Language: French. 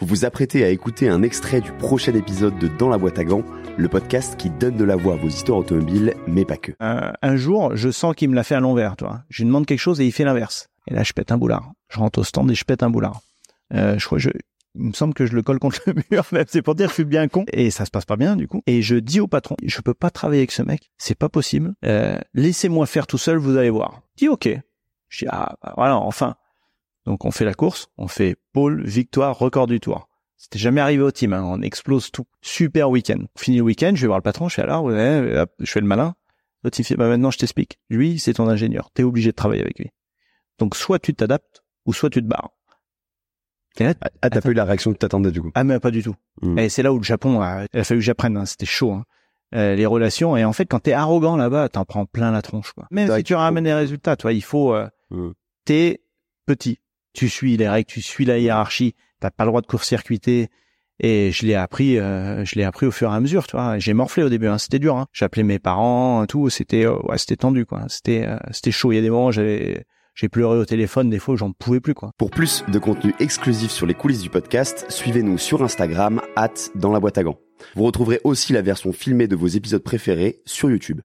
Vous vous apprêtez à écouter un extrait du prochain épisode de Dans la boîte à gants, le podcast qui donne de la voix à vos histoires automobiles, mais pas que. Euh, un jour, je sens qu'il me l'a fait à l'envers, toi. Je lui demande quelque chose et il fait l'inverse. Et là, je pète un boulard. Je rentre au stand et je pète un boulard. Euh, je crois, je, il me semble que je le colle contre le mur, même. C'est pour dire que je suis bien con. Et ça se passe pas bien, du coup. Et je dis au patron, je peux pas travailler avec ce mec. C'est pas possible. Euh, laissez-moi faire tout seul, vous allez voir. Il dit ok. Je dis, ah, bah, voilà, enfin. Donc, on fait la course. On fait pôle, victoire, record du tour. C'était jamais arrivé au team, hein. on explose tout. Super week-end. On finit le week-end, je vais voir le patron, je suis alors, ouais, je fais le malin. L'autre il fait, bah maintenant je t'explique. Lui, c'est ton ingénieur, t'es obligé de travailler avec lui. Donc soit tu t'adaptes, ou soit tu te barres. Là, Ah, t'as pas eu la réaction que t'attendais du coup? ah mais pas du tout. Hmm. Et c'est là où le Japon, a, il a fallu que j'apprenne, hein, c'était chaud. Hein. Euh, les relations, et en fait quand t'es arrogant là-bas, t'en prends plein la tronche. Quoi. Même si tu ramènes des résultats, toi, il faut... Euh, Hmm. T'es petit, tu suis les règles, tu suis la hiérarchie, t'as pas le droit de court-circuiter. Et je l'ai appris, euh, je l'ai appris au fur et à mesure, tu vois. J'ai morflé au début, hein, c'était dur. Hein. J'appelais mes parents, tout, c'était, euh, ouais, c'était tendu, quoi. C'était, euh, c'était chaud. Il y a des moments, j'avais, j'ai pleuré au téléphone, des fois, j'en pouvais plus, quoi. Pour plus de contenu exclusif sur les coulisses du podcast, suivez-nous sur Instagram, at dans la boîte à gants. Vous retrouverez aussi la version filmée de vos épisodes préférés sur YouTube.